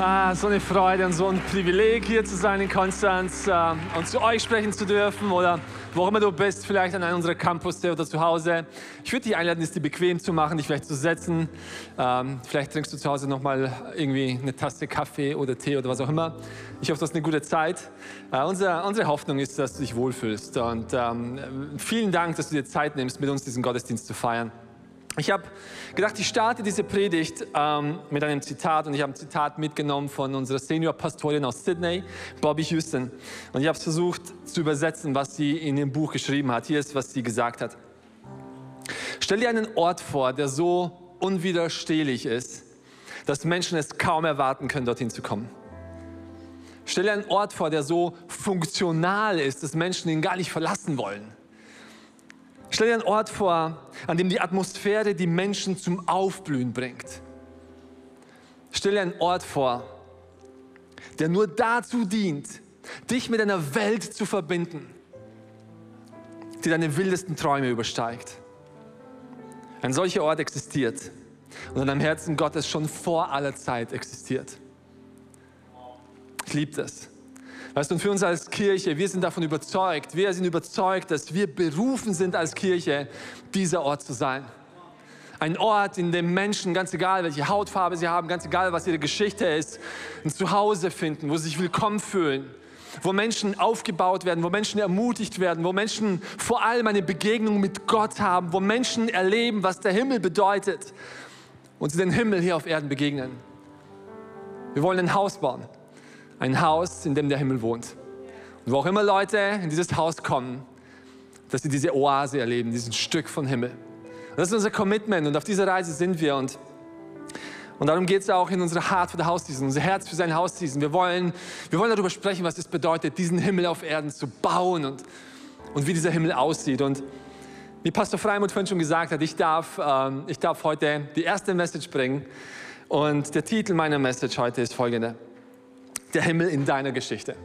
Ah, so eine Freude und so ein Privileg hier zu sein in Konstanz äh, und zu euch sprechen zu dürfen oder wo immer du bist, vielleicht an einem unserer Campus oder zu Hause. Ich würde dich einladen, es dir bequem zu machen, dich vielleicht zu setzen. Ähm, vielleicht trinkst du zu Hause nochmal irgendwie eine Tasse Kaffee oder Tee oder was auch immer. Ich hoffe, das ist eine gute Zeit. Äh, unsere, unsere Hoffnung ist, dass du dich wohlfühlst und ähm, vielen Dank, dass du dir Zeit nimmst, mit uns diesen Gottesdienst zu feiern. Ich habe gedacht, ich starte diese Predigt ähm, mit einem Zitat und ich habe ein Zitat mitgenommen von unserer Senior-Pastorin aus Sydney, Bobby Houston. Und ich habe versucht zu übersetzen, was sie in ihrem Buch geschrieben hat. Hier ist, was sie gesagt hat. Stell dir einen Ort vor, der so unwiderstehlich ist, dass Menschen es kaum erwarten können, dorthin zu kommen. Stell dir einen Ort vor, der so funktional ist, dass Menschen ihn gar nicht verlassen wollen. Stell dir einen Ort vor, an dem die Atmosphäre die Menschen zum Aufblühen bringt. Stell dir einen Ort vor, der nur dazu dient, dich mit einer Welt zu verbinden, die deine wildesten Träume übersteigt. Ein solcher Ort existiert und in deinem Herzen Gottes schon vor aller Zeit existiert. Ich liebe das. Weißt du, und für uns als Kirche, wir sind davon überzeugt, wir sind überzeugt, dass wir berufen sind als Kirche, dieser Ort zu sein. Ein Ort, in dem Menschen, ganz egal welche Hautfarbe sie haben, ganz egal was ihre Geschichte ist, ein Zuhause finden, wo sie sich willkommen fühlen, wo Menschen aufgebaut werden, wo Menschen ermutigt werden, wo Menschen vor allem eine Begegnung mit Gott haben, wo Menschen erleben, was der Himmel bedeutet und sie den Himmel hier auf Erden begegnen. Wir wollen ein Haus bauen. Ein Haus, in dem der Himmel wohnt. Und wo auch immer Leute in dieses Haus kommen, dass sie diese Oase erleben, diesen Stück von Himmel. Und das ist unser Commitment und auf dieser Reise sind wir. Und, und darum geht es auch in unserer Heart für the House Season, unser Herz für sein Haus Season. Wir wollen, wir wollen darüber sprechen, was es bedeutet, diesen Himmel auf Erden zu bauen und, und wie dieser Himmel aussieht. Und wie Pastor Freimund vorhin schon gesagt hat, ich darf, ähm, ich darf heute die erste Message bringen. Und der Titel meiner Message heute ist folgender der Himmel in deiner Geschichte.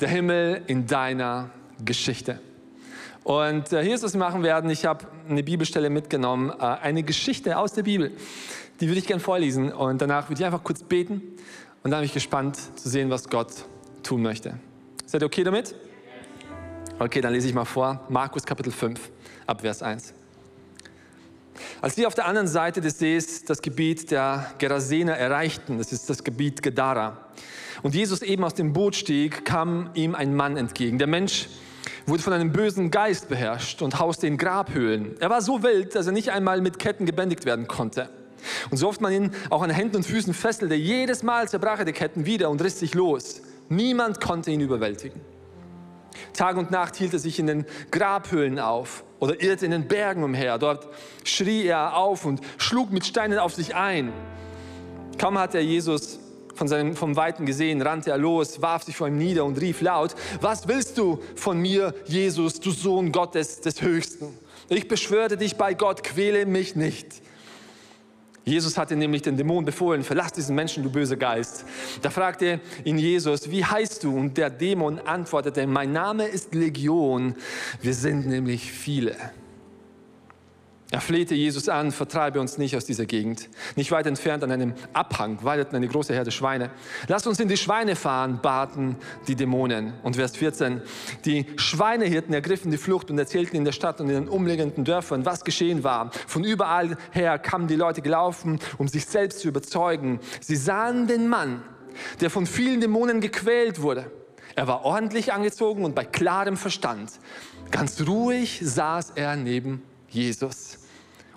Der Himmel in deiner Geschichte. Und äh, hier ist, was wir machen werden. Ich habe eine Bibelstelle mitgenommen, äh, eine Geschichte aus der Bibel. Die würde ich gerne vorlesen und danach würde ich einfach kurz beten und dann bin ich gespannt zu sehen, was Gott tun möchte. Seid ihr okay damit? Okay, dann lese ich mal vor. Markus Kapitel 5, ab Vers 1. Als sie auf der anderen Seite des Sees das Gebiet der Gerasener erreichten, das ist das Gebiet Gedara, und Jesus eben aus dem Boot stieg, kam ihm ein Mann entgegen. Der Mensch wurde von einem bösen Geist beherrscht und hauste in Grabhöhlen. Er war so wild, dass er nicht einmal mit Ketten gebändigt werden konnte. Und so oft man ihn auch an Händen und Füßen fesselte, jedes Mal zerbrach er die Ketten wieder und riss sich los. Niemand konnte ihn überwältigen. Tag und Nacht hielt er sich in den Grabhöhlen auf oder irrte in den Bergen umher. Dort schrie er auf und schlug mit Steinen auf sich ein. Kaum hatte er Jesus von seinem, vom Weiten gesehen, rannte er los, warf sich vor ihm nieder und rief laut, was willst du von mir, Jesus, du Sohn Gottes des Höchsten? Ich beschwöre dich bei Gott, quäle mich nicht. Jesus hatte nämlich den Dämon befohlen, verlass diesen Menschen, du böser Geist. Da fragte ihn Jesus, wie heißt du? Und der Dämon antwortete, mein Name ist Legion, wir sind nämlich viele. Er flehte Jesus an, vertreibe uns nicht aus dieser Gegend. Nicht weit entfernt an einem Abhang weideten eine große Herde Schweine. Lass uns in die Schweine fahren, baten die Dämonen. Und Vers 14. Die Schweinehirten ergriffen die Flucht und erzählten in der Stadt und in den umliegenden Dörfern, was geschehen war. Von überall her kamen die Leute gelaufen, um sich selbst zu überzeugen. Sie sahen den Mann, der von vielen Dämonen gequält wurde. Er war ordentlich angezogen und bei klarem Verstand. Ganz ruhig saß er neben Jesus.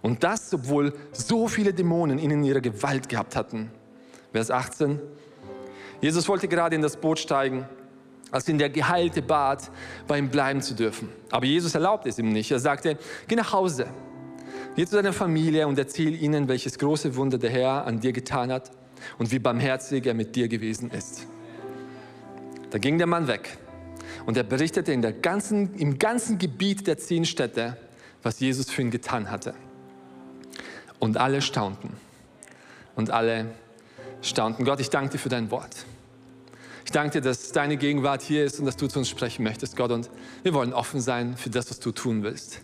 Und das, obwohl so viele Dämonen ihn in ihrer Gewalt gehabt hatten. Vers 18. Jesus wollte gerade in das Boot steigen, als ihn der Geheilte bat, bei ihm bleiben zu dürfen. Aber Jesus erlaubte es ihm nicht. Er sagte, geh nach Hause, geh zu deiner Familie und erzähl ihnen, welches große Wunder der Herr an dir getan hat und wie barmherzig er mit dir gewesen ist. Da ging der Mann weg Und er berichtete in der ganzen, im ganzen Gebiet der zehn Städte, was Jesus für ihn getan hatte. Und alle staunten. Und alle staunten. Gott, ich danke dir für dein Wort. Ich danke dir, dass deine Gegenwart hier ist und dass du zu uns sprechen möchtest, Gott. Und wir wollen offen sein für das, was du tun willst.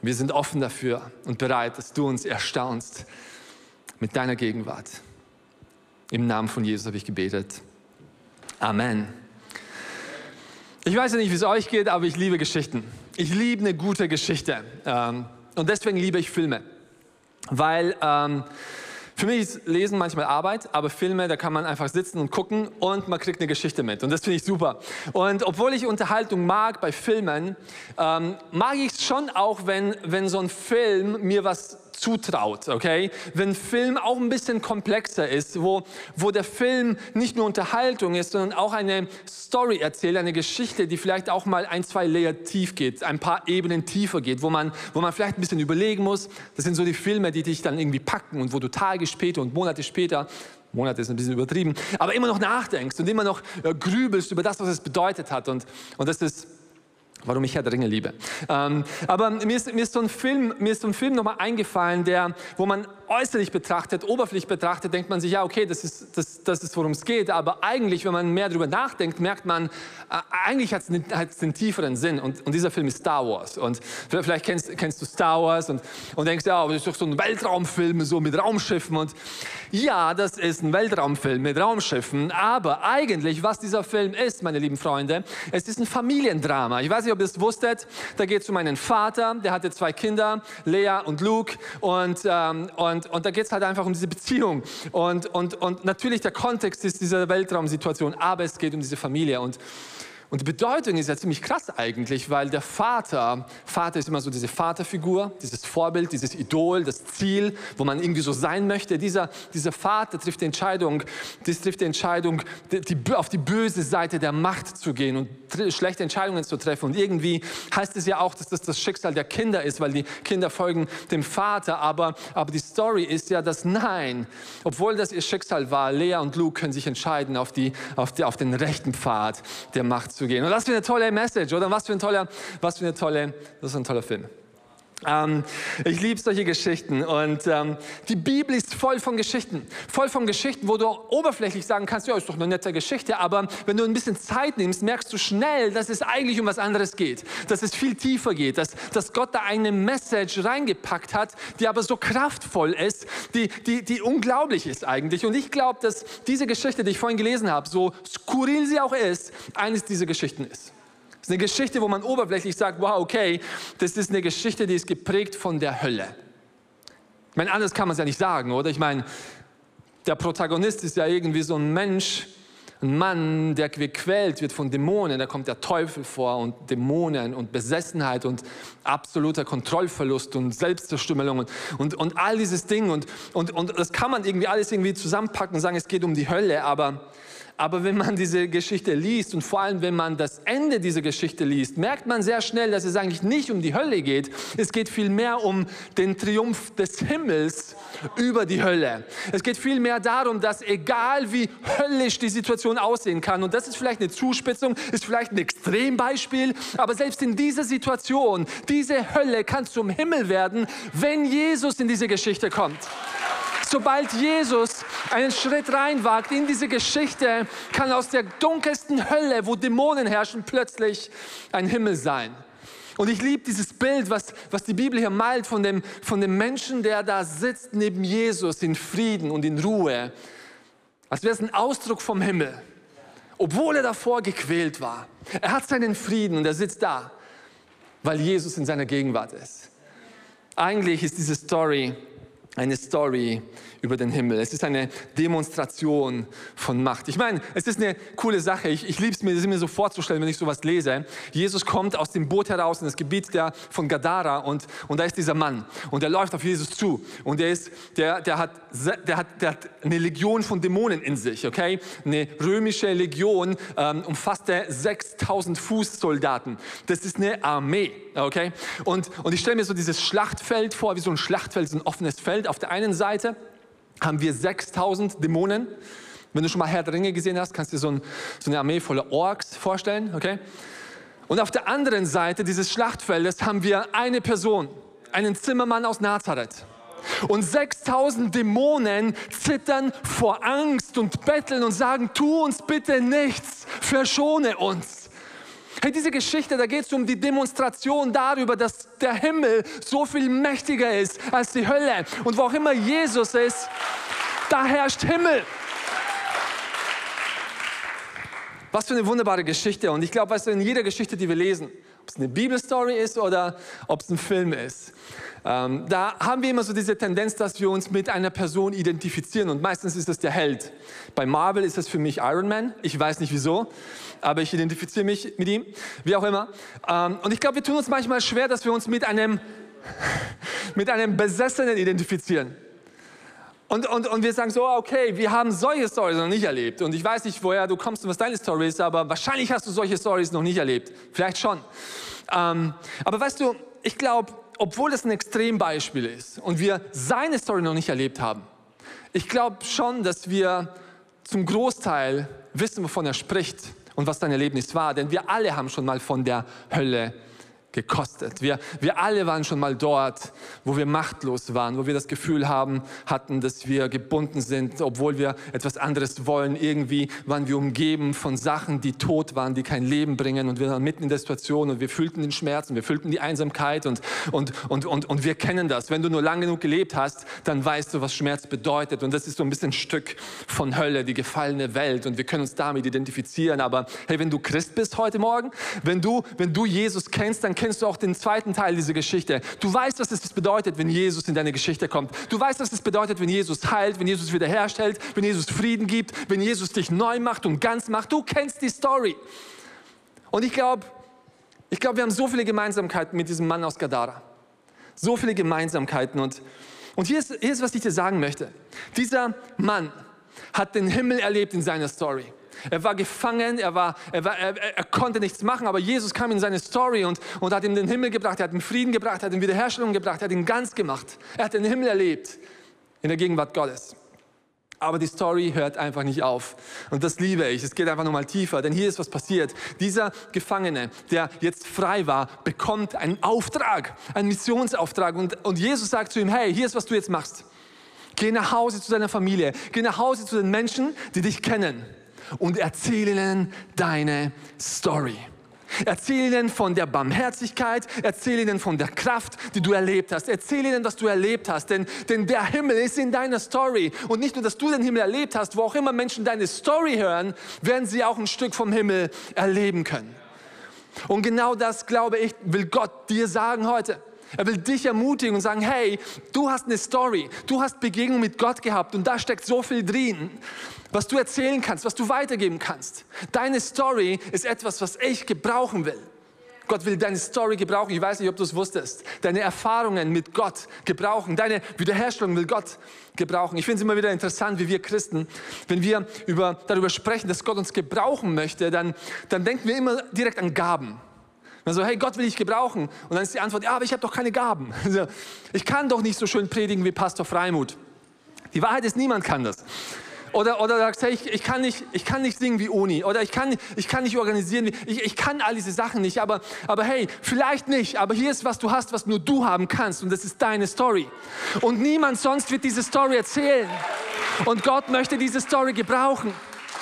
Wir sind offen dafür und bereit, dass du uns erstaunst mit deiner Gegenwart. Im Namen von Jesus habe ich gebetet. Amen. Ich weiß ja nicht, wie es euch geht, aber ich liebe Geschichten. Ich liebe eine gute Geschichte. Ähm, und deswegen liebe ich Filme. Weil ähm, für mich ist Lesen manchmal Arbeit, aber Filme, da kann man einfach sitzen und gucken und man kriegt eine Geschichte mit. Und das finde ich super. Und obwohl ich Unterhaltung mag bei Filmen, ähm, mag ich es schon auch, wenn, wenn so ein Film mir was zutraut, okay? Wenn Film auch ein bisschen komplexer ist, wo, wo der Film nicht nur Unterhaltung ist, sondern auch eine Story erzählt, eine Geschichte, die vielleicht auch mal ein, zwei Layer tief geht, ein paar Ebenen tiefer geht, wo man, wo man vielleicht ein bisschen überlegen muss. Das sind so die Filme, die dich dann irgendwie packen und wo du Tage später und Monate später Monate ist ein bisschen übertrieben, aber immer noch nachdenkst und immer noch äh, grübelst über das, was es bedeutet hat. Und, und das ist warum ich Herr der Ringe liebe. Ähm, aber mir ist, mir ist so ein Film, mir ist so ein Film nochmal eingefallen, der, wo man äußerlich betrachtet, oberflächlich betrachtet, denkt man sich, ja, okay, das ist, das, das ist worum es geht. Aber eigentlich, wenn man mehr darüber nachdenkt, merkt man, äh, eigentlich hat es einen, tieferen Sinn. Und, und, dieser Film ist Star Wars. Und vielleicht kennst, kennst du Star Wars und, und denkst, ja, das ist doch so ein Weltraumfilm, so mit Raumschiffen. Und ja, das ist ein Weltraumfilm mit Raumschiffen. Aber eigentlich, was dieser Film ist, meine lieben Freunde, es ist ein Familiendrama. Ich weiß nicht, ob ihr es wusstet. Da geht es um einen Vater, der hatte zwei Kinder, Lea und Luke. Und, ähm, und und, und da geht es halt einfach um diese Beziehung. Und, und, und natürlich der Kontext ist diese Weltraumsituation, aber es geht um diese Familie. Und und die Bedeutung ist ja ziemlich krass eigentlich, weil der Vater, Vater ist immer so diese Vaterfigur, dieses Vorbild, dieses Idol, das Ziel, wo man irgendwie so sein möchte. Dieser, dieser Vater trifft die Entscheidung, das trifft die Entscheidung, die, die, auf die böse Seite der Macht zu gehen und schlechte Entscheidungen zu treffen. Und irgendwie heißt es ja auch, dass das das Schicksal der Kinder ist, weil die Kinder folgen dem Vater. Aber, aber die Story ist ja, dass nein, obwohl das ihr Schicksal war, Lea und Luke können sich entscheiden auf, die, auf, die, auf den rechten Pfad der Macht zu gehen. Und was für eine tolle Message, oder? Was für ein toller, was für eine tolle, das ist ein toller Film. Ähm, ich liebe solche Geschichten und ähm, die Bibel ist voll von Geschichten, voll von Geschichten, wo du oberflächlich sagen kannst, ja, ist doch eine nette Geschichte, aber wenn du ein bisschen Zeit nimmst, merkst du schnell, dass es eigentlich um was anderes geht, dass es viel tiefer geht, dass, dass Gott da eine Message reingepackt hat, die aber so kraftvoll ist, die, die, die unglaublich ist eigentlich. Und ich glaube, dass diese Geschichte, die ich vorhin gelesen habe, so skurril sie auch ist, eines dieser Geschichten ist ist eine Geschichte, wo man oberflächlich sagt, wow, okay, das ist eine Geschichte, die ist geprägt von der Hölle. Ich meine, anders kann man es ja nicht sagen, oder? Ich meine, der Protagonist ist ja irgendwie so ein Mensch, ein Mann, der gequält wird von Dämonen. Da kommt der Teufel vor und Dämonen und Besessenheit und absoluter Kontrollverlust und Selbstzerstümmelung und, und, und all dieses Ding. Und, und, und das kann man irgendwie alles irgendwie zusammenpacken und sagen, es geht um die Hölle, aber aber wenn man diese Geschichte liest und vor allem wenn man das Ende dieser Geschichte liest, merkt man sehr schnell, dass es eigentlich nicht um die Hölle geht. Es geht vielmehr um den Triumph des Himmels über die Hölle. Es geht vielmehr darum, dass egal wie höllisch die Situation aussehen kann, und das ist vielleicht eine Zuspitzung, ist vielleicht ein Extrembeispiel, aber selbst in dieser Situation, diese Hölle kann zum Himmel werden, wenn Jesus in diese Geschichte kommt. Sobald Jesus einen Schritt reinwagt in diese Geschichte, kann aus der dunkelsten Hölle, wo Dämonen herrschen, plötzlich ein Himmel sein. Und ich liebe dieses Bild, was, was die Bibel hier malt von dem, von dem Menschen, der da sitzt neben Jesus in Frieden und in Ruhe. Als wäre es ein Ausdruck vom Himmel. Obwohl er davor gequält war. Er hat seinen Frieden und er sitzt da, weil Jesus in seiner Gegenwart ist. Eigentlich ist diese Story eine Story über den Himmel. Es ist eine Demonstration von Macht. Ich meine, es ist eine coole Sache. Ich, ich liebe es mir, mir so vorzustellen, wenn ich sowas lese. Jesus kommt aus dem Boot heraus in das Gebiet der, von Gadara und, und da ist dieser Mann und der läuft auf Jesus zu und der, ist, der, der, hat, der, hat, der hat eine Legion von Dämonen in sich, okay? Eine römische Legion ähm, umfasste 6000 Fußsoldaten. Das ist eine Armee, okay? Und, und ich stelle mir so dieses Schlachtfeld vor, wie so ein Schlachtfeld, so ein offenes Feld. Auf der einen Seite haben wir 6000 Dämonen Wenn du schon mal Herr der Ringe gesehen hast, kannst du dir so, ein, so eine Armee voller Orks vorstellen, okay? Und auf der anderen Seite dieses Schlachtfeldes haben wir eine Person, einen Zimmermann aus Nazareth. Und 6000 Dämonen zittern vor Angst und betteln und sagen, tu uns bitte nichts, verschone uns. Hey, diese Geschichte, da geht es um die Demonstration darüber, dass der Himmel so viel mächtiger ist als die Hölle. Und wo auch immer Jesus ist, da herrscht Himmel. Was für eine wunderbare Geschichte. Und ich glaube, weißt du, in jeder Geschichte, die wir lesen, ob es eine Bibelstory ist oder ob es ein Film ist, ähm, da haben wir immer so diese Tendenz, dass wir uns mit einer Person identifizieren und meistens ist es der Held. Bei Marvel ist es für mich Iron Man. Ich weiß nicht wieso, aber ich identifiziere mich mit ihm, wie auch immer. Ähm, und ich glaube, wir tun uns manchmal schwer, dass wir uns mit einem, mit einem Besessenen identifizieren. Und, und, und wir sagen so, okay, wir haben solche Stories noch nicht erlebt. Und ich weiß nicht, woher du kommst und was deine Story ist, aber wahrscheinlich hast du solche Stories noch nicht erlebt. Vielleicht schon. Ähm, aber weißt du, ich glaube, obwohl es ein Extrembeispiel ist und wir seine Story noch nicht erlebt haben, ich glaube schon, dass wir zum Großteil wissen, wovon er spricht und was dein Erlebnis war. Denn wir alle haben schon mal von der Hölle gekostet. Wir, wir alle waren schon mal dort, wo wir machtlos waren, wo wir das Gefühl haben, hatten, dass wir gebunden sind, obwohl wir etwas anderes wollen. Irgendwie waren wir umgeben von Sachen, die tot waren, die kein Leben bringen und wir waren mitten in der Situation und wir fühlten den Schmerz und wir fühlten die Einsamkeit und, und, und, und, und wir kennen das. Wenn du nur lang genug gelebt hast, dann weißt du, was Schmerz bedeutet und das ist so ein bisschen ein Stück von Hölle, die gefallene Welt und wir können uns damit identifizieren. Aber hey, wenn du Christ bist heute Morgen, wenn du, wenn du Jesus kennst, dann kennst du auch den zweiten Teil dieser Geschichte. Du weißt, was es bedeutet, wenn Jesus in deine Geschichte kommt. Du weißt, was es bedeutet, wenn Jesus heilt, wenn Jesus wiederherstellt, wenn Jesus Frieden gibt, wenn Jesus dich neu macht und ganz macht. Du kennst die Story. Und ich glaube, ich glaube, wir haben so viele Gemeinsamkeiten mit diesem Mann aus Gadara. So viele Gemeinsamkeiten. Und, und hier, ist, hier ist, was ich dir sagen möchte. Dieser Mann hat den Himmel erlebt in seiner Story. Er war gefangen, er, war, er, war, er, er, konnte nichts machen, aber Jesus kam in seine Story und, und hat ihm den Himmel gebracht, er hat ihm Frieden gebracht, er hat ihm Wiederherstellung gebracht, er hat ihn ganz gemacht. Er hat den Himmel erlebt in der Gegenwart Gottes. Aber die Story hört einfach nicht auf. Und das liebe ich. Es geht einfach nochmal tiefer. Denn hier ist was passiert. Dieser Gefangene, der jetzt frei war, bekommt einen Auftrag, einen Missionsauftrag. Und, und Jesus sagt zu ihm, hey, hier ist, was du jetzt machst. Geh nach Hause zu deiner Familie. Geh nach Hause zu den Menschen, die dich kennen und erzähle ihnen deine Story. Erzähle ihnen von der Barmherzigkeit, erzähle ihnen von der Kraft, die du erlebt hast. Erzähle ihnen, was du erlebt hast, denn, denn der Himmel ist in deiner Story. Und nicht nur, dass du den Himmel erlebt hast, wo auch immer Menschen deine Story hören, werden sie auch ein Stück vom Himmel erleben können. Und genau das, glaube ich, will Gott dir sagen heute. Er will dich ermutigen und sagen, hey, du hast eine Story, du hast Begegnung mit Gott gehabt und da steckt so viel drin, was du erzählen kannst, was du weitergeben kannst. Deine Story ist etwas, was ich gebrauchen will. Gott will deine Story gebrauchen. Ich weiß nicht, ob du es wusstest. Deine Erfahrungen mit Gott gebrauchen. Deine Wiederherstellung will Gott gebrauchen. Ich finde es immer wieder interessant, wie wir Christen, wenn wir über, darüber sprechen, dass Gott uns gebrauchen möchte, dann, dann denken wir immer direkt an Gaben. Man so, hey, Gott will ich gebrauchen. Und dann ist die Antwort, ja, aber ich habe doch keine Gaben. Ich kann doch nicht so schön predigen wie Pastor Freimut. Die Wahrheit ist, niemand kann das. Oder, oder sagst, hey, ich, ich, kann nicht, ich kann nicht singen wie Uni. Oder ich kann, ich kann nicht organisieren. Ich, ich kann all diese Sachen nicht. Aber, aber hey, vielleicht nicht. Aber hier ist, was du hast, was nur du haben kannst. Und das ist deine Story. Und niemand sonst wird diese Story erzählen. Und Gott möchte diese Story gebrauchen.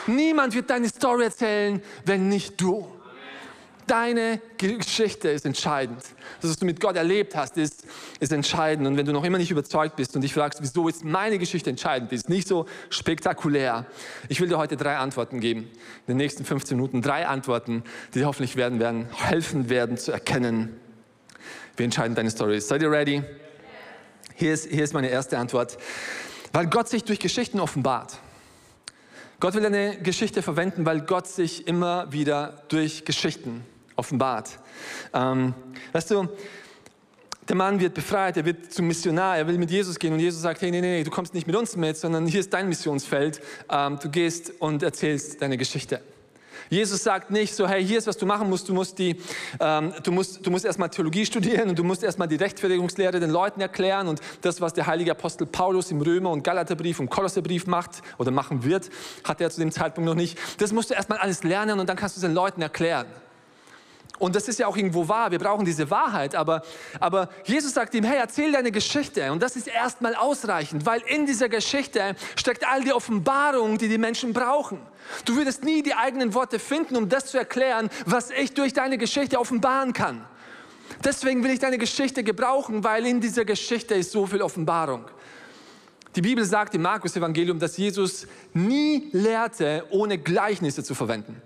Niemand wird deine Story erzählen, wenn nicht du. Deine Geschichte ist entscheidend. Das, was du mit Gott erlebt hast, ist, ist entscheidend. Und wenn du noch immer nicht überzeugt bist und dich fragst, wieso ist meine Geschichte entscheidend, ist nicht so spektakulär. Ich will dir heute drei Antworten geben. In den nächsten 15 Minuten drei Antworten, die dir hoffentlich werden, werden helfen werden zu erkennen, wie entscheidend deine Story ist. Seid ihr ready? Hier ist, hier ist meine erste Antwort. Weil Gott sich durch Geschichten offenbart. Gott will eine Geschichte verwenden, weil Gott sich immer wieder durch Geschichten offenbart. Ähm, weißt du, der Mann wird befreit, er wird zum Missionar, er will mit Jesus gehen und Jesus sagt, hey, nee, nee, du kommst nicht mit uns mit, sondern hier ist dein Missionsfeld. Ähm, du gehst und erzählst deine Geschichte. Jesus sagt nicht so, hey, hier ist, was du machen musst. Du musst, die, ähm, du musst, du musst erstmal Theologie studieren und du musst erstmal die Rechtfertigungslehre den Leuten erklären und das, was der heilige Apostel Paulus im Römer- und Galaterbrief und Kolosserbrief macht oder machen wird, hat er zu dem Zeitpunkt noch nicht. Das musst du erstmal alles lernen und dann kannst du es den Leuten erklären. Und das ist ja auch irgendwo wahr, wir brauchen diese Wahrheit, aber, aber Jesus sagt ihm, hey, erzähl deine Geschichte. Und das ist erstmal ausreichend, weil in dieser Geschichte steckt all die Offenbarung, die die Menschen brauchen. Du würdest nie die eigenen Worte finden, um das zu erklären, was ich durch deine Geschichte offenbaren kann. Deswegen will ich deine Geschichte gebrauchen, weil in dieser Geschichte ist so viel Offenbarung. Die Bibel sagt im Markus-Evangelium, dass Jesus nie lehrte, ohne Gleichnisse zu verwenden.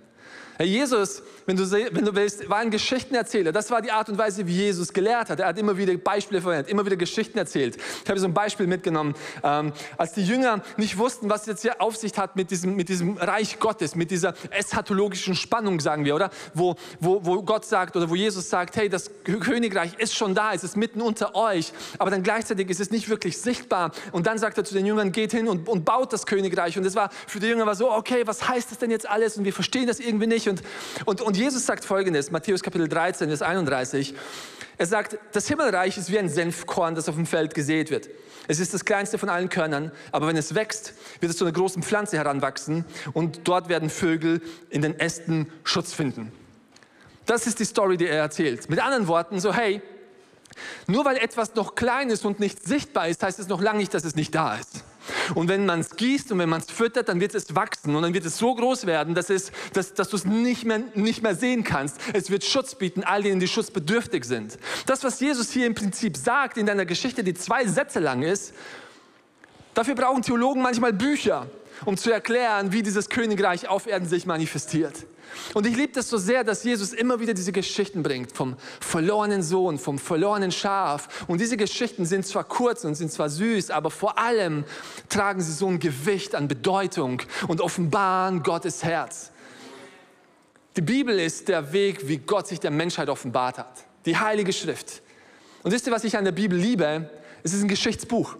Herr Jesus, wenn du, wenn du willst, war ein Geschichtenerzähler. Das war die Art und Weise, wie Jesus gelehrt hat. Er hat immer wieder Beispiele verwendet, immer wieder Geschichten erzählt. Ich habe so ein Beispiel mitgenommen. Ähm, als die Jünger nicht wussten, was jetzt hier auf sich hat mit diesem, mit diesem Reich Gottes, mit dieser eschatologischen Spannung, sagen wir, oder? Wo, wo, wo Gott sagt oder wo Jesus sagt, hey, das Königreich ist schon da, es ist mitten unter euch, aber dann gleichzeitig ist es nicht wirklich sichtbar. Und dann sagt er zu den Jüngern, geht hin und, und baut das Königreich. Und es war für die Jünger war so, okay, was heißt das denn jetzt alles? Und wir verstehen das irgendwie nicht. Und, und, und Jesus sagt folgendes, Matthäus Kapitel 13, Vers 31. Er sagt, das Himmelreich ist wie ein Senfkorn, das auf dem Feld gesät wird. Es ist das kleinste von allen Körnern, aber wenn es wächst, wird es zu einer großen Pflanze heranwachsen und dort werden Vögel in den Ästen Schutz finden. Das ist die Story, die er erzählt. Mit anderen Worten, so hey, nur weil etwas noch klein ist und nicht sichtbar ist, heißt es noch lange nicht, dass es nicht da ist. Und wenn man es gießt und wenn man es füttert, dann wird es wachsen und dann wird es so groß werden, dass, es, dass, dass du es nicht mehr, nicht mehr sehen kannst. Es wird Schutz bieten, all denen, die schutzbedürftig sind. Das, was Jesus hier im Prinzip sagt in deiner Geschichte, die zwei Sätze lang ist, dafür brauchen Theologen manchmal Bücher, um zu erklären, wie dieses Königreich auf Erden sich manifestiert. Und ich liebe das so sehr, dass Jesus immer wieder diese Geschichten bringt vom verlorenen Sohn, vom verlorenen Schaf. Und diese Geschichten sind zwar kurz und sind zwar süß, aber vor allem tragen sie so ein Gewicht an Bedeutung und offenbaren Gottes Herz. Die Bibel ist der Weg, wie Gott sich der Menschheit offenbart hat. Die Heilige Schrift. Und wisst ihr, was ich an der Bibel liebe? Es ist ein Geschichtsbuch.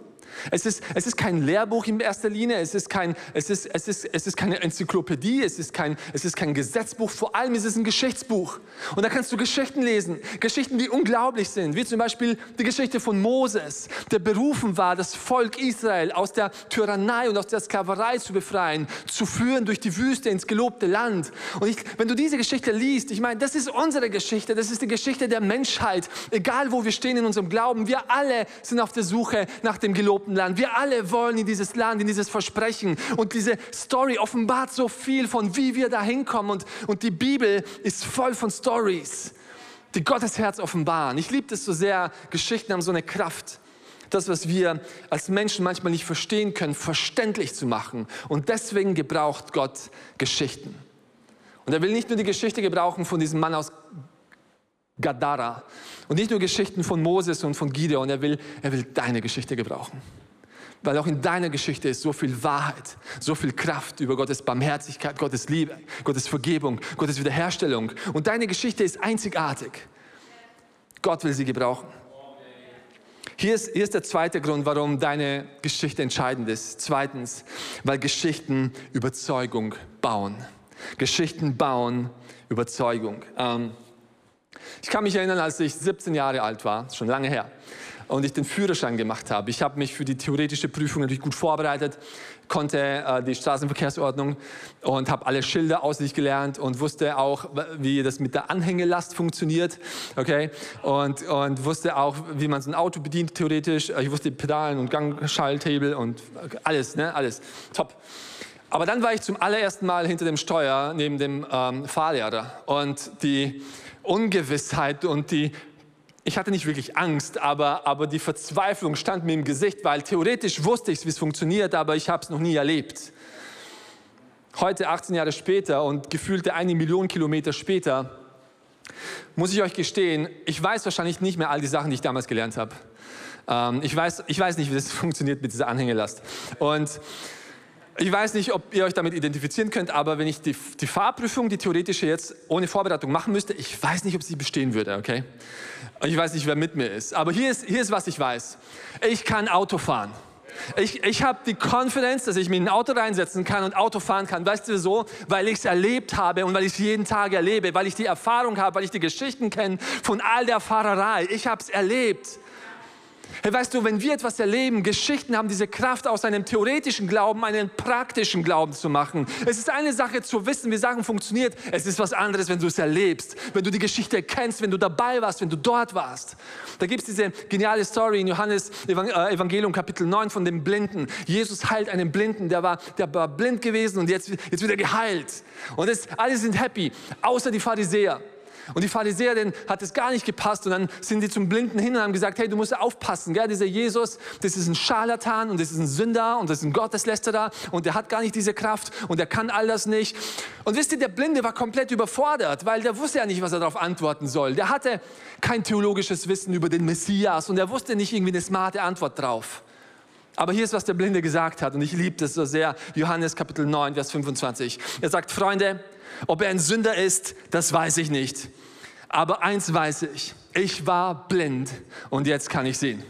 Es ist, es ist kein Lehrbuch in erster Linie, es ist, kein, es, ist, es, ist, es ist keine Enzyklopädie, es ist, kein, es ist kein Gesetzbuch, vor allem ist es ein Geschichtsbuch. Und da kannst du Geschichten lesen, Geschichten, die unglaublich sind, wie zum Beispiel die Geschichte von Moses, der berufen war, das Volk Israel aus der Tyrannei und aus der Sklaverei zu befreien, zu führen durch die Wüste ins gelobte Land. Und ich, wenn du diese Geschichte liest, ich meine, das ist unsere Geschichte, das ist die Geschichte der Menschheit, egal wo wir stehen in unserem Glauben, wir alle sind auf der Suche nach dem gelobten gelobten Land. Wir alle wollen in dieses Land, in dieses Versprechen. Und diese Story offenbart so viel von, wie wir da hinkommen. Und, und die Bibel ist voll von Stories, die Gottes Herz offenbaren. Ich liebe es so sehr. Geschichten haben so eine Kraft das, was wir als Menschen manchmal nicht verstehen können, verständlich zu machen. Und deswegen gebraucht Gott Geschichten. Und er will nicht nur die Geschichte gebrauchen von diesem Mann aus Gadara. Und nicht nur Geschichten von Moses und von Gideon, er will, er will deine Geschichte gebrauchen. Weil auch in deiner Geschichte ist so viel Wahrheit, so viel Kraft über Gottes Barmherzigkeit, Gottes Liebe, Gottes Vergebung, Gottes Wiederherstellung. Und deine Geschichte ist einzigartig. Gott will sie gebrauchen. Hier ist, hier ist der zweite Grund, warum deine Geschichte entscheidend ist. Zweitens, weil Geschichten Überzeugung bauen. Geschichten bauen Überzeugung. Ähm, ich kann mich erinnern, als ich 17 Jahre alt war, schon lange her, und ich den Führerschein gemacht habe. Ich habe mich für die theoretische Prüfung natürlich gut vorbereitet, konnte äh, die Straßenverkehrsordnung und habe alle Schilder auswendig gelernt und wusste auch, wie das mit der Anhängelast funktioniert. Okay? Und, und wusste auch, wie man so ein Auto bedient, theoretisch. Ich wusste Pedalen und Gangschalthebel und alles, ne? alles. Top. Aber dann war ich zum allerersten Mal hinter dem Steuer neben dem ähm, Fahrlehrer und die Ungewissheit und die, ich hatte nicht wirklich Angst, aber, aber die Verzweiflung stand mir im Gesicht, weil theoretisch wusste ich, wie es funktioniert, aber ich habe es noch nie erlebt. Heute, 18 Jahre später und gefühlte eine Million Kilometer später, muss ich euch gestehen, ich weiß wahrscheinlich nicht mehr all die Sachen, die ich damals gelernt habe. Ähm, ich, weiß, ich weiß nicht, wie das funktioniert mit dieser Anhängelast. Und ich weiß nicht, ob ihr euch damit identifizieren könnt, aber wenn ich die, die Fahrprüfung, die theoretische jetzt ohne Vorbereitung machen müsste, ich weiß nicht, ob sie bestehen würde, okay? Ich weiß nicht, wer mit mir ist. Aber hier ist, hier ist was ich weiß. Ich kann Auto fahren. Ich, ich habe die Confidence, dass ich mich in ein Auto reinsetzen kann und Auto fahren kann. Weißt du wieso? Weil ich es erlebt habe und weil ich es jeden Tag erlebe, weil ich die Erfahrung habe, weil ich die Geschichten kenne von all der Fahrerei. Ich habe es erlebt. Hey, weißt du, wenn wir etwas erleben, Geschichten haben diese Kraft, aus einem theoretischen Glauben einen praktischen Glauben zu machen. Es ist eine Sache zu wissen, wie Sachen funktionieren. Es ist was anderes, wenn du es erlebst, wenn du die Geschichte kennst, wenn du dabei warst, wenn du dort warst. Da gibt es diese geniale Story in Johannes äh, Evangelium Kapitel 9 von dem Blinden. Jesus heilt einen Blinden, der war, der war blind gewesen und jetzt, jetzt wird er geheilt. Und das, alle sind happy, außer die Pharisäer. Und die Pharisäer, denen hat es gar nicht gepasst. Und dann sind die zum Blinden hin und haben gesagt, hey, du musst aufpassen. Gell? Dieser Jesus, das ist ein Scharlatan und das ist ein Sünder und das ist ein Gotteslästerer und der hat gar nicht diese Kraft und der kann all das nicht. Und wisst ihr, der Blinde war komplett überfordert, weil der wusste ja nicht, was er darauf antworten soll. Der hatte kein theologisches Wissen über den Messias und er wusste nicht irgendwie eine smarte Antwort drauf. Aber hier ist, was der Blinde gesagt hat und ich liebe das so sehr. Johannes Kapitel 9, Vers 25. Er sagt, Freunde, ob er ein Sünder ist, das weiß ich nicht. Aber eins weiß ich, ich war blind und jetzt kann ich sehen.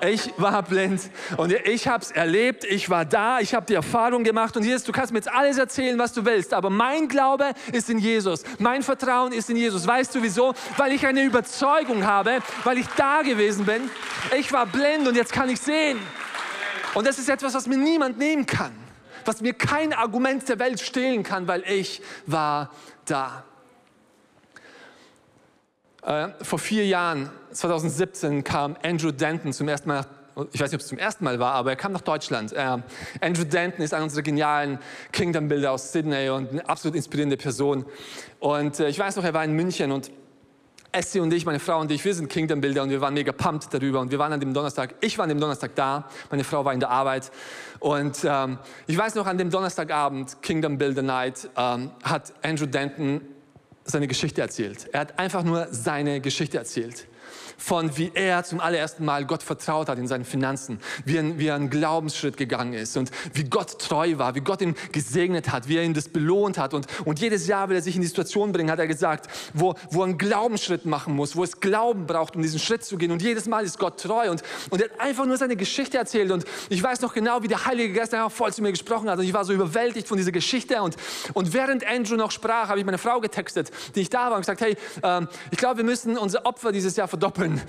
Ich war blind und ich habe es erlebt, ich war da, ich habe die Erfahrung gemacht und ist, du kannst mir jetzt alles erzählen, was du willst, aber mein Glaube ist in Jesus, mein Vertrauen ist in Jesus. Weißt du wieso? Weil ich eine Überzeugung habe, weil ich da gewesen bin. Ich war blind und jetzt kann ich sehen. Und das ist etwas, was mir niemand nehmen kann was mir kein Argument der Welt stehlen kann, weil ich war da. Äh, vor vier Jahren, 2017, kam Andrew Denton zum ersten Mal ich weiß nicht, ob es zum ersten Mal war, aber er kam nach Deutschland. Äh, Andrew Denton ist einer unserer genialen Kingdom-Bilder aus Sydney und eine absolut inspirierende Person. Und äh, ich weiß noch, er war in München und Essie und ich, meine Frau und ich, wir sind Kingdom-Bilder und wir waren mega pumped darüber. Und wir waren an dem Donnerstag, ich war an dem Donnerstag da, meine Frau war in der Arbeit. Und ähm, ich weiß noch, an dem Donnerstagabend, Kingdom Builder Night, ähm, hat Andrew Denton seine Geschichte erzählt. Er hat einfach nur seine Geschichte erzählt von wie er zum allerersten Mal Gott vertraut hat in seinen Finanzen, wie er, wie er einen Glaubensschritt gegangen ist und wie Gott treu war, wie Gott ihn gesegnet hat, wie er ihn das belohnt hat. Und, und jedes Jahr will er sich in die Situation bringen, hat er gesagt, wo, wo er einen Glaubensschritt machen muss, wo es Glauben braucht, um diesen Schritt zu gehen. Und jedes Mal ist Gott treu. Und, und er hat einfach nur seine Geschichte erzählt. Und ich weiß noch genau, wie der Heilige Geist einfach voll zu mir gesprochen hat. Und ich war so überwältigt von dieser Geschichte. Und, und während Andrew noch sprach, habe ich meine Frau getextet, die ich da war, und gesagt, hey, ähm, ich glaube, wir müssen unser Opfer dieses Jahr verdoppeln holen.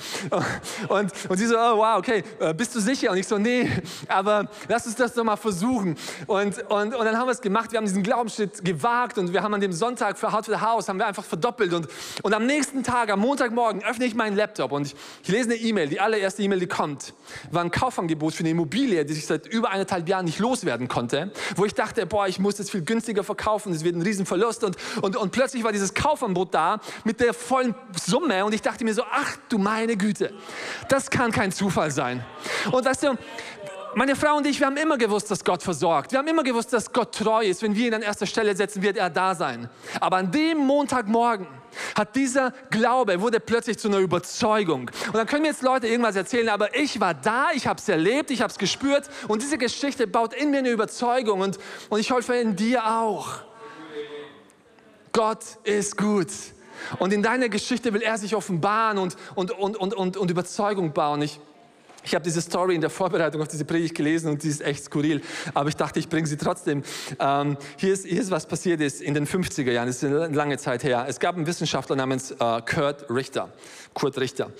Und, und sie so, oh wow, okay, äh, bist du sicher? Und ich so, nee, aber lass uns das doch mal versuchen. Und, und, und dann haben wir es gemacht, wir haben diesen Glaubensschritt gewagt und wir haben an dem Sonntag für Heart for the House, haben wir einfach verdoppelt. Und, und am nächsten Tag, am Montagmorgen, öffne ich meinen Laptop und ich, ich lese eine E-Mail, die allererste E-Mail, die kommt, war ein Kaufangebot für eine Immobilie, die ich seit über eineinhalb Jahren nicht loswerden konnte, wo ich dachte, boah, ich muss das viel günstiger verkaufen, es wird ein Riesenverlust. Und, und, und plötzlich war dieses Kaufangebot da mit der vollen Summe und ich dachte mir so, ach du meine Güte, das kann kein Zufall sein. Und weißt du, meine Frau und ich, wir haben immer gewusst, dass Gott versorgt. Wir haben immer gewusst, dass Gott treu ist. Wenn wir ihn an erster Stelle setzen, wird er da sein. Aber an dem Montagmorgen hat dieser Glaube, wurde plötzlich zu einer Überzeugung. Und dann können mir jetzt Leute irgendwas erzählen, aber ich war da, ich habe es erlebt, ich habe es gespürt und diese Geschichte baut in mir eine Überzeugung und, und ich hoffe in dir auch. Gott ist gut. Und in deiner Geschichte will er sich offenbaren und, und, und, und, und, und Überzeugung bauen. Ich, ich habe diese Story in der Vorbereitung auf diese Predigt gelesen und sie ist echt skurril, aber ich dachte, ich bringe sie trotzdem. Ähm, hier, ist, hier ist, was passiert ist in den 50er Jahren, das ist eine lange Zeit her. Es gab einen Wissenschaftler namens äh, Kurt Richter. Kurt Richter.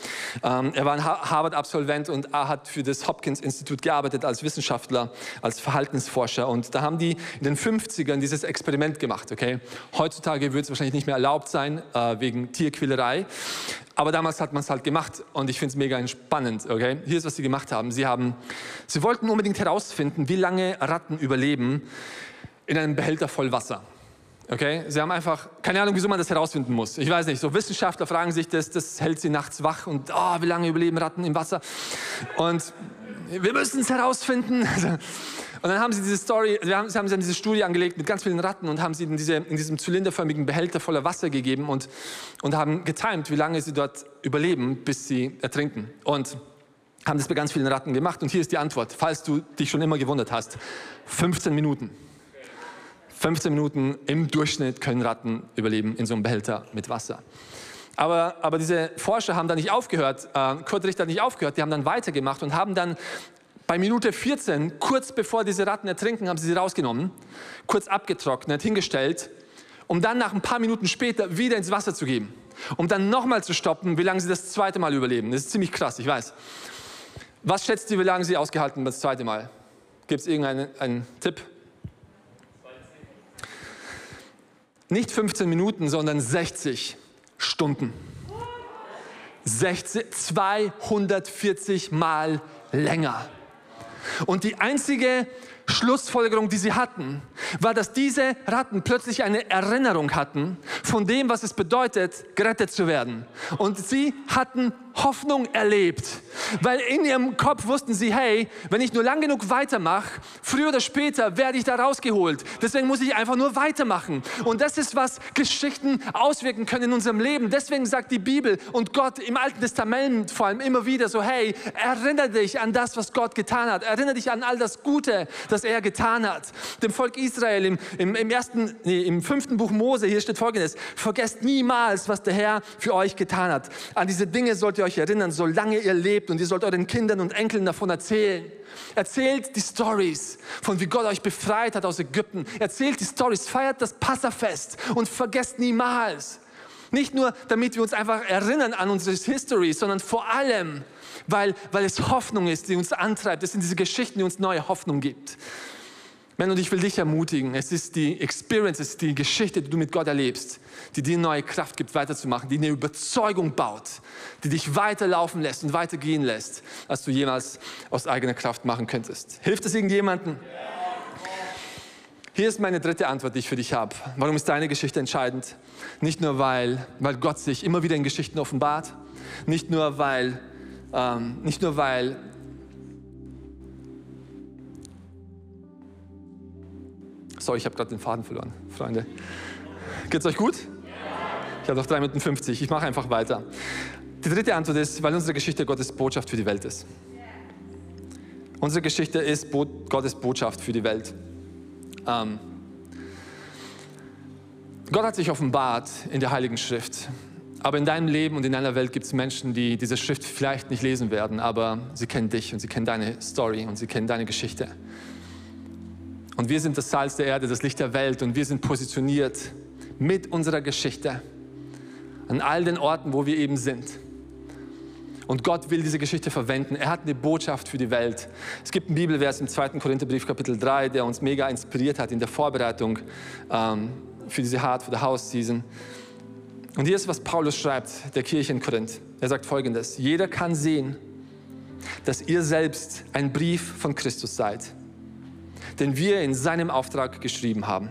Ähm, er war ein Harvard-Absolvent und er hat für das Hopkins-Institut gearbeitet als Wissenschaftler, als Verhaltensforscher. Und da haben die in den 50ern dieses Experiment gemacht. Okay? Heutzutage würde es wahrscheinlich nicht mehr erlaubt sein, äh, wegen Tierquälerei. Aber damals hat man es halt gemacht und ich finde es mega entspannend. Okay? Hier ist, was sie gemacht haben. Sie, haben. sie wollten unbedingt herausfinden, wie lange Ratten überleben in einem Behälter voll Wasser. Okay? Sie haben einfach keine Ahnung, wieso man das herausfinden muss. Ich weiß nicht, so Wissenschaftler fragen sich das, das hält sie nachts wach und oh, wie lange überleben Ratten im Wasser? Und wir müssen es herausfinden. Und dann haben sie diese Story, sie haben, sie haben diese Studie angelegt mit ganz vielen Ratten und haben sie in, diese, in diesem zylinderförmigen Behälter voller Wasser gegeben und, und haben getimt, wie lange sie dort überleben, bis sie ertrinken. Und haben das bei ganz vielen Ratten gemacht. Und hier ist die Antwort, falls du dich schon immer gewundert hast. 15 Minuten. 15 Minuten im Durchschnitt können Ratten überleben in so einem Behälter mit Wasser. Aber, aber diese Forscher haben da nicht aufgehört, äh, Kurt Richter hat nicht aufgehört, die haben dann weitergemacht und haben dann Bei Minute 14, kurz bevor diese Ratten ertrinken, haben sie sie rausgenommen, kurz abgetrocknet, hingestellt, um dann nach ein paar Minuten später wieder ins Wasser zu geben. Um dann nochmal zu stoppen, wie lange sie das zweite Mal überleben. Das ist ziemlich krass, ich weiß. Was schätzt ihr, wie lange sie ausgehalten das zweite Mal? Gibt es irgendeinen Tipp? Nicht 15 Minuten, sondern 60 Stunden. 60, 240 Mal länger. Und die einzige Schlussfolgerung, die sie hatten, war, dass diese Ratten plötzlich eine Erinnerung hatten von dem, was es bedeutet, gerettet zu werden. Und sie hatten Hoffnung erlebt, weil in ihrem Kopf wussten sie, hey, wenn ich nur lang genug weitermache, früher oder später werde ich da rausgeholt. Deswegen muss ich einfach nur weitermachen. Und das ist, was Geschichten auswirken können in unserem Leben. Deswegen sagt die Bibel und Gott im Alten Testament vor allem immer wieder so, hey, erinnere dich an das, was Gott getan hat. Erinnere dich an all das Gute, das er getan hat. Dem Volk Israel im, im, im ersten, nee, im fünften Buch Mose, hier steht folgendes, vergesst niemals, was der Herr für euch getan hat. An diese Dinge sollt ihr euch erinnern, solange ihr lebt und ihr sollt euren Kindern und Enkeln davon erzählen. Erzählt die Stories von wie Gott euch befreit hat aus Ägypten. Erzählt die Stories, feiert das Passafest und vergesst niemals. Nicht nur, damit wir uns einfach erinnern an unsere History, sondern vor allem, weil, weil es Hoffnung ist, die uns antreibt. Es sind diese Geschichten, die uns neue Hoffnung gibt. Man, und ich will dich ermutigen, es ist die Experience, es ist die Geschichte, die du mit Gott erlebst, die dir neue Kraft gibt, weiterzumachen, die eine Überzeugung baut, die dich weiterlaufen lässt und weitergehen lässt, als du jemals aus eigener Kraft machen könntest. Hilft es irgendjemandem? Hier ist meine dritte Antwort, die ich für dich habe. Warum ist deine Geschichte entscheidend? Nicht nur, weil, weil Gott sich immer wieder in Geschichten offenbart, nicht nur, weil, ähm, nicht nur, weil Sorry, ich habe gerade den Faden verloren, Freunde. Geht's euch gut? Ich habe noch 3 Minuten 50. Ich mache einfach weiter. Die dritte Antwort ist, weil unsere Geschichte Gottes Botschaft für die Welt ist. Unsere Geschichte ist Bo Gottes Botschaft für die Welt. Ähm, Gott hat sich offenbart in der Heiligen Schrift. Aber in deinem Leben und in deiner Welt gibt es Menschen, die diese Schrift vielleicht nicht lesen werden, aber sie kennen dich und sie kennen deine Story und sie kennen deine Geschichte. Und wir sind das Salz der Erde, das Licht der Welt und wir sind positioniert mit unserer Geschichte an all den Orten, wo wir eben sind. Und Gott will diese Geschichte verwenden. Er hat eine Botschaft für die Welt. Es gibt einen Bibelvers im 2. Korintherbrief, Kapitel 3, der uns mega inspiriert hat in der Vorbereitung ähm, für diese Hard, für die House Season. Und hier ist, was Paulus schreibt, der Kirche in Korinth. Er sagt folgendes: Jeder kann sehen, dass ihr selbst ein Brief von Christus seid den wir in seinem Auftrag geschrieben haben.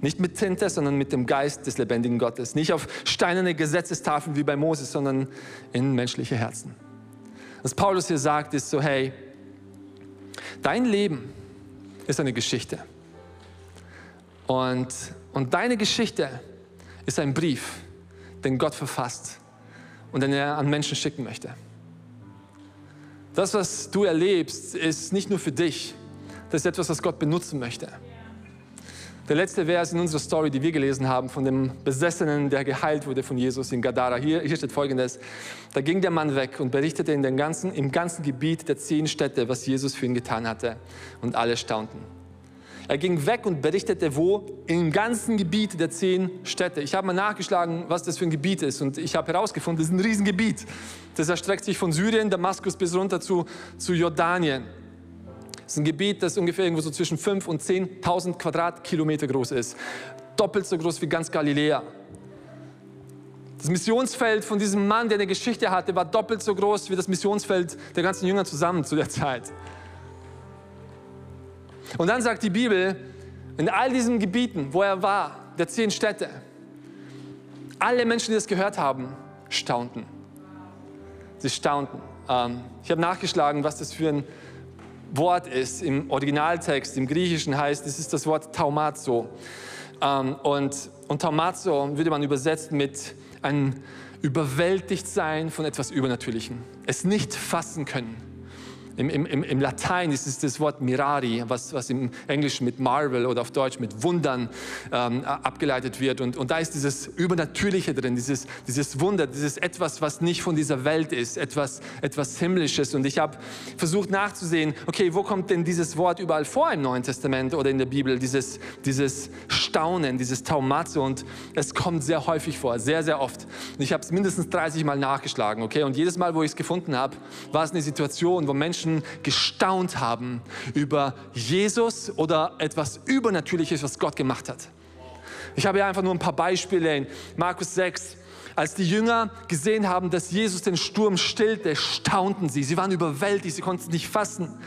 Nicht mit Tinte, sondern mit dem Geist des lebendigen Gottes. Nicht auf steinerne Gesetzestafeln wie bei Moses, sondern in menschliche Herzen. Was Paulus hier sagt, ist so, hey, dein Leben ist eine Geschichte. Und, und deine Geschichte ist ein Brief, den Gott verfasst und den er an Menschen schicken möchte. Das, was du erlebst, ist nicht nur für dich, das ist etwas, was Gott benutzen möchte. Der letzte Vers in unserer Story, die wir gelesen haben, von dem Besessenen, der geheilt wurde von Jesus in Gadara. Hier, hier steht folgendes. Da ging der Mann weg und berichtete in den ganzen, im ganzen Gebiet der zehn Städte, was Jesus für ihn getan hatte. Und alle staunten. Er ging weg und berichtete, wo? Im ganzen Gebiet der zehn Städte. Ich habe mal nachgeschlagen, was das für ein Gebiet ist. Und ich habe herausgefunden, das ist ein Riesengebiet. Das erstreckt sich von Syrien, Damaskus bis runter zu, zu Jordanien. Das ist ein Gebiet, das ungefähr irgendwo so zwischen 5.000 und 10.000 Quadratkilometer groß ist. Doppelt so groß wie ganz Galiläa. Das Missionsfeld von diesem Mann, der eine Geschichte hatte, war doppelt so groß wie das Missionsfeld der ganzen Jünger zusammen zu der Zeit. Und dann sagt die Bibel, in all diesen Gebieten, wo er war, der zehn Städte, alle Menschen, die das gehört haben, staunten. Sie staunten. Ähm, ich habe nachgeschlagen, was das für ein Wort ist im Originaltext, im Griechischen heißt, es ist das Wort Taumazo. Ähm, und, und Taumazo würde man übersetzen mit einem überwältigt sein von etwas Übernatürlichem. Es nicht fassen können. Im, im, im Latein ist es das Wort Mirari, was, was im Englischen mit Marvel oder auf Deutsch mit Wundern ähm, abgeleitet wird. Und, und da ist dieses Übernatürliche drin, dieses, dieses Wunder, dieses etwas, was nicht von dieser Welt ist, etwas, etwas Himmlisches. Und ich habe versucht nachzusehen, okay, wo kommt denn dieses Wort überall vor im Neuen Testament oder in der Bibel, dieses, dieses Staunen, dieses Taumazo. Und es kommt sehr häufig vor, sehr, sehr oft. Und ich habe es mindestens 30 Mal nachgeschlagen, okay? Und jedes Mal, wo ich es gefunden habe, war es eine Situation, wo Menschen gestaunt haben über Jesus oder etwas Übernatürliches, was Gott gemacht hat. Ich habe hier einfach nur ein paar Beispiele in Markus 6. Als die Jünger gesehen haben, dass Jesus den Sturm stillte, staunten sie. Sie waren überwältigt, sie konnten es nicht fassen.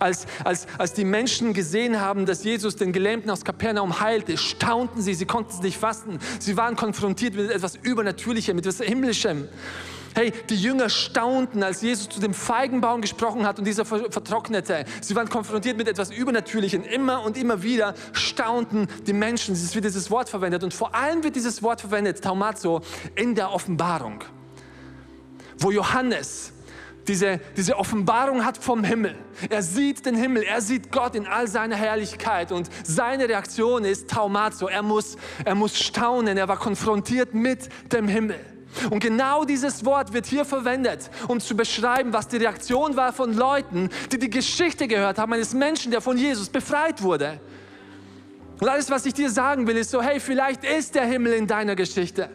Als, als, als die Menschen gesehen haben, dass Jesus den Gelähmten aus Kapernaum heilte, staunten sie, sie konnten es nicht fassen. Sie waren konfrontiert mit etwas Übernatürlichem, mit etwas Himmlischem. Hey, die Jünger staunten, als Jesus zu dem Feigenbaum gesprochen hat und dieser vertrocknete. Sie waren konfrontiert mit etwas Übernatürlichem. Immer und immer wieder staunten die Menschen. Es wird dieses Wort verwendet und vor allem wird dieses Wort verwendet, Taumazo, in der Offenbarung, wo Johannes diese, diese Offenbarung hat vom Himmel. Er sieht den Himmel, er sieht Gott in all seiner Herrlichkeit und seine Reaktion ist Taumazo. Er muss, er muss staunen, er war konfrontiert mit dem Himmel. Und genau dieses Wort wird hier verwendet, um zu beschreiben, was die Reaktion war von Leuten, die die Geschichte gehört haben, eines Menschen, der von Jesus befreit wurde. Und alles, was ich dir sagen will, ist so, hey, vielleicht ist der Himmel in deiner Geschichte.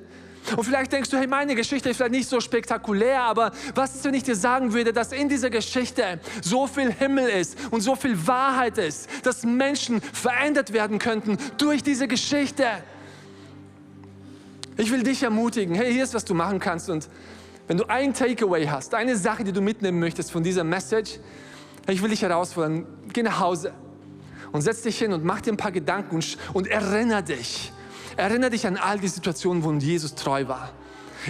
Und vielleicht denkst du, hey, meine Geschichte ist vielleicht nicht so spektakulär, aber was ist, wenn ich dir sagen würde, dass in dieser Geschichte so viel Himmel ist und so viel Wahrheit ist, dass Menschen verändert werden könnten durch diese Geschichte? Ich will dich ermutigen, hey, hier ist, was du machen kannst. Und wenn du ein Takeaway hast, eine Sache, die du mitnehmen möchtest von dieser Message, ich will dich herausfordern, geh nach Hause und setz dich hin und mach dir ein paar Gedanken und, und erinnere dich. Erinnere dich an all die Situationen, wo Jesus treu war.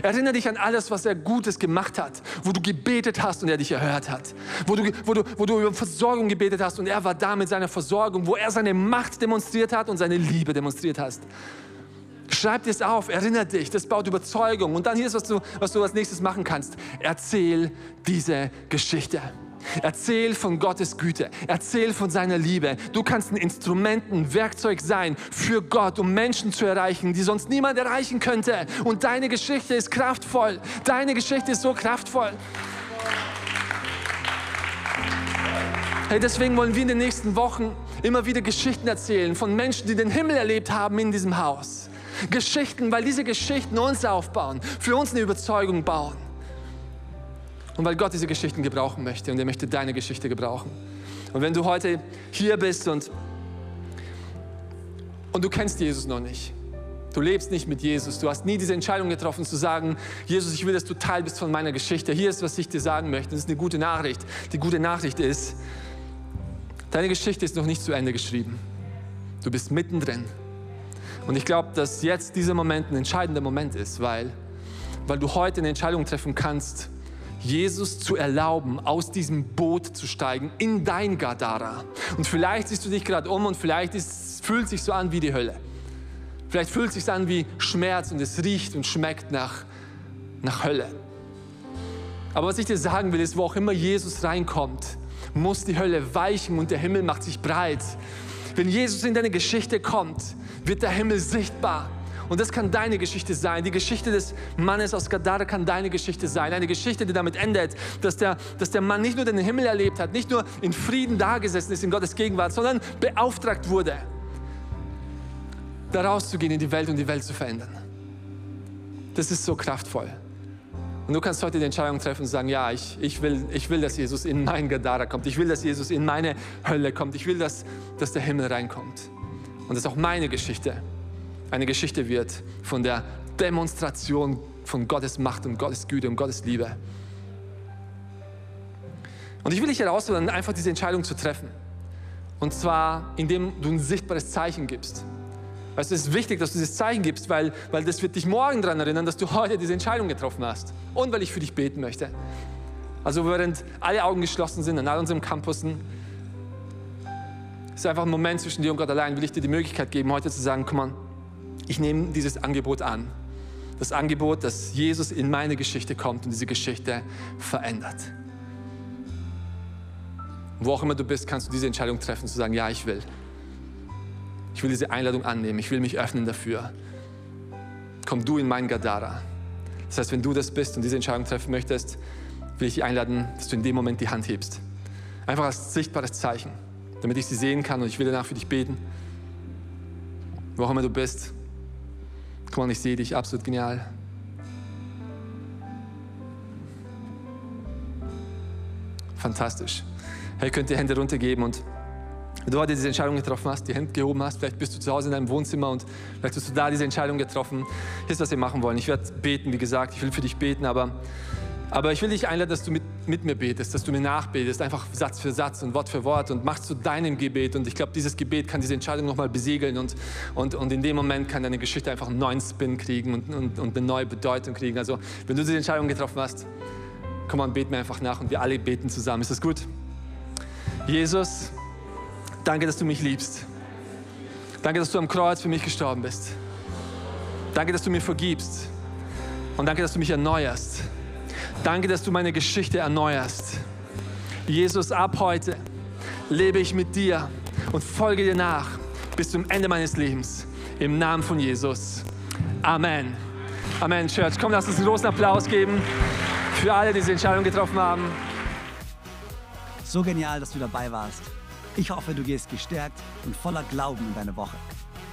Erinnere dich an alles, was er Gutes gemacht hat, wo du gebetet hast und er dich erhört hat, wo du, wo du, wo du über Versorgung gebetet hast und er war da mit seiner Versorgung, wo er seine Macht demonstriert hat und seine Liebe demonstriert hast. Schreib dir es auf, erinnere dich, das baut Überzeugung. Und dann hier ist, was du, was du als nächstes machen kannst. Erzähl diese Geschichte. Erzähl von Gottes Güte. Erzähl von seiner Liebe. Du kannst ein Instrument, ein Werkzeug sein für Gott, um Menschen zu erreichen, die sonst niemand erreichen könnte. Und deine Geschichte ist kraftvoll. Deine Geschichte ist so kraftvoll. Hey, deswegen wollen wir in den nächsten Wochen immer wieder Geschichten erzählen von Menschen, die den Himmel erlebt haben in diesem Haus. Geschichten, weil diese Geschichten uns aufbauen, für uns eine Überzeugung bauen. Und weil Gott diese Geschichten gebrauchen möchte und er möchte deine Geschichte gebrauchen. Und wenn du heute hier bist und, und du kennst Jesus noch nicht, du lebst nicht mit Jesus, du hast nie diese Entscheidung getroffen zu sagen, Jesus, ich will, dass du Teil bist von meiner Geschichte. Hier ist, was ich dir sagen möchte. Das ist eine gute Nachricht. Die gute Nachricht ist, deine Geschichte ist noch nicht zu Ende geschrieben. Du bist mittendrin. Und ich glaube, dass jetzt dieser Moment ein entscheidender Moment ist, weil, weil du heute eine Entscheidung treffen kannst, Jesus zu erlauben, aus diesem Boot zu steigen in dein Gadara. Und vielleicht siehst du dich gerade um und vielleicht ist, fühlt es sich so an wie die Hölle. Vielleicht fühlt es sich an wie Schmerz und es riecht und schmeckt nach, nach Hölle. Aber was ich dir sagen will, ist, wo auch immer Jesus reinkommt, muss die Hölle weichen und der Himmel macht sich breit. Wenn Jesus in deine Geschichte kommt, wird der Himmel sichtbar. Und das kann deine Geschichte sein. Die Geschichte des Mannes aus Gadara kann deine Geschichte sein. Eine Geschichte, die damit endet, dass der, dass der Mann nicht nur den Himmel erlebt hat, nicht nur in Frieden dagesessen ist in Gottes Gegenwart, sondern beauftragt wurde, da rauszugehen in die Welt und die Welt zu verändern. Das ist so kraftvoll. Und du kannst heute die Entscheidung treffen und sagen, ja, ich, ich, will, ich will, dass Jesus in mein Gadara kommt. Ich will, dass Jesus in meine Hölle kommt. Ich will, dass, dass der Himmel reinkommt. Und dass auch meine Geschichte eine Geschichte wird von der Demonstration von Gottes Macht und Gottes Güte und Gottes Liebe. Und ich will dich herausfordern, einfach diese Entscheidung zu treffen. Und zwar, indem du ein sichtbares Zeichen gibst. Weißt du, es ist wichtig, dass du dieses Zeichen gibst, weil, weil das wird dich morgen daran erinnern, dass du heute diese Entscheidung getroffen hast. Und weil ich für dich beten möchte. Also während alle Augen geschlossen sind an all unseren Campussen, es ist einfach ein Moment zwischen dir und Gott allein, will ich dir die Möglichkeit geben, heute zu sagen, komm mal, ich nehme dieses Angebot an. Das Angebot, dass Jesus in meine Geschichte kommt und diese Geschichte verändert. Wo auch immer du bist, kannst du diese Entscheidung treffen, zu sagen, ja, ich will. Ich will diese Einladung annehmen, ich will mich öffnen dafür. Komm du in mein Gadara. Das heißt, wenn du das bist und diese Entscheidung treffen möchtest, will ich dich einladen, dass du in dem Moment die Hand hebst. Einfach als sichtbares Zeichen, damit ich sie sehen kann und ich will danach für dich beten. Wo auch immer du bist. Komm on, ich sehe dich, absolut genial. Fantastisch. Hey, könnt ihr Hände runtergeben und wenn du heute diese Entscheidung getroffen hast, die Hände gehoben hast, vielleicht bist du zu Hause in deinem Wohnzimmer und vielleicht hast du da diese Entscheidung getroffen. Hier ist, was wir machen wollen. Ich werde beten, wie gesagt, ich will für dich beten, aber, aber ich will dich einladen, dass du mit, mit mir betest, dass du mir nachbetest, einfach Satz für Satz und Wort für Wort und machst zu deinem Gebet. Und ich glaube, dieses Gebet kann diese Entscheidung nochmal besiegeln und, und, und in dem Moment kann deine Geschichte einfach einen neuen Spin kriegen und, und, und eine neue Bedeutung kriegen. Also, wenn du diese Entscheidung getroffen hast, komm mal, beten mir einfach nach und wir alle beten zusammen. Ist das gut? Jesus, danke, dass du mich liebst. Danke, dass du am Kreuz für mich gestorben bist. Danke, dass du mir vergibst. Und danke, dass du mich erneuerst. Danke, dass du meine Geschichte erneuerst. Jesus, ab heute lebe ich mit dir und folge dir nach bis zum Ende meines Lebens. Im Namen von Jesus. Amen. Amen, Church. Komm, lass uns einen großen Applaus geben für alle, die diese Entscheidung getroffen haben. So genial, dass du dabei warst. Ich hoffe, du gehst gestärkt und voller Glauben in deine Woche.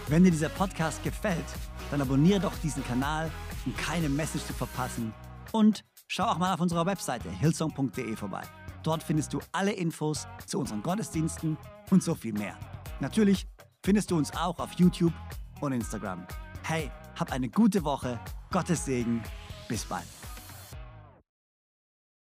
Wenn dir dieser Podcast gefällt, dann abonniere doch diesen Kanal, um keine Message zu verpassen. Und schau auch mal auf unserer Webseite hillsong.de vorbei. Dort findest du alle Infos zu unseren Gottesdiensten und so viel mehr. Natürlich findest du uns auch auf YouTube und Instagram. Hey, hab eine gute Woche, Gottes Segen, bis bald.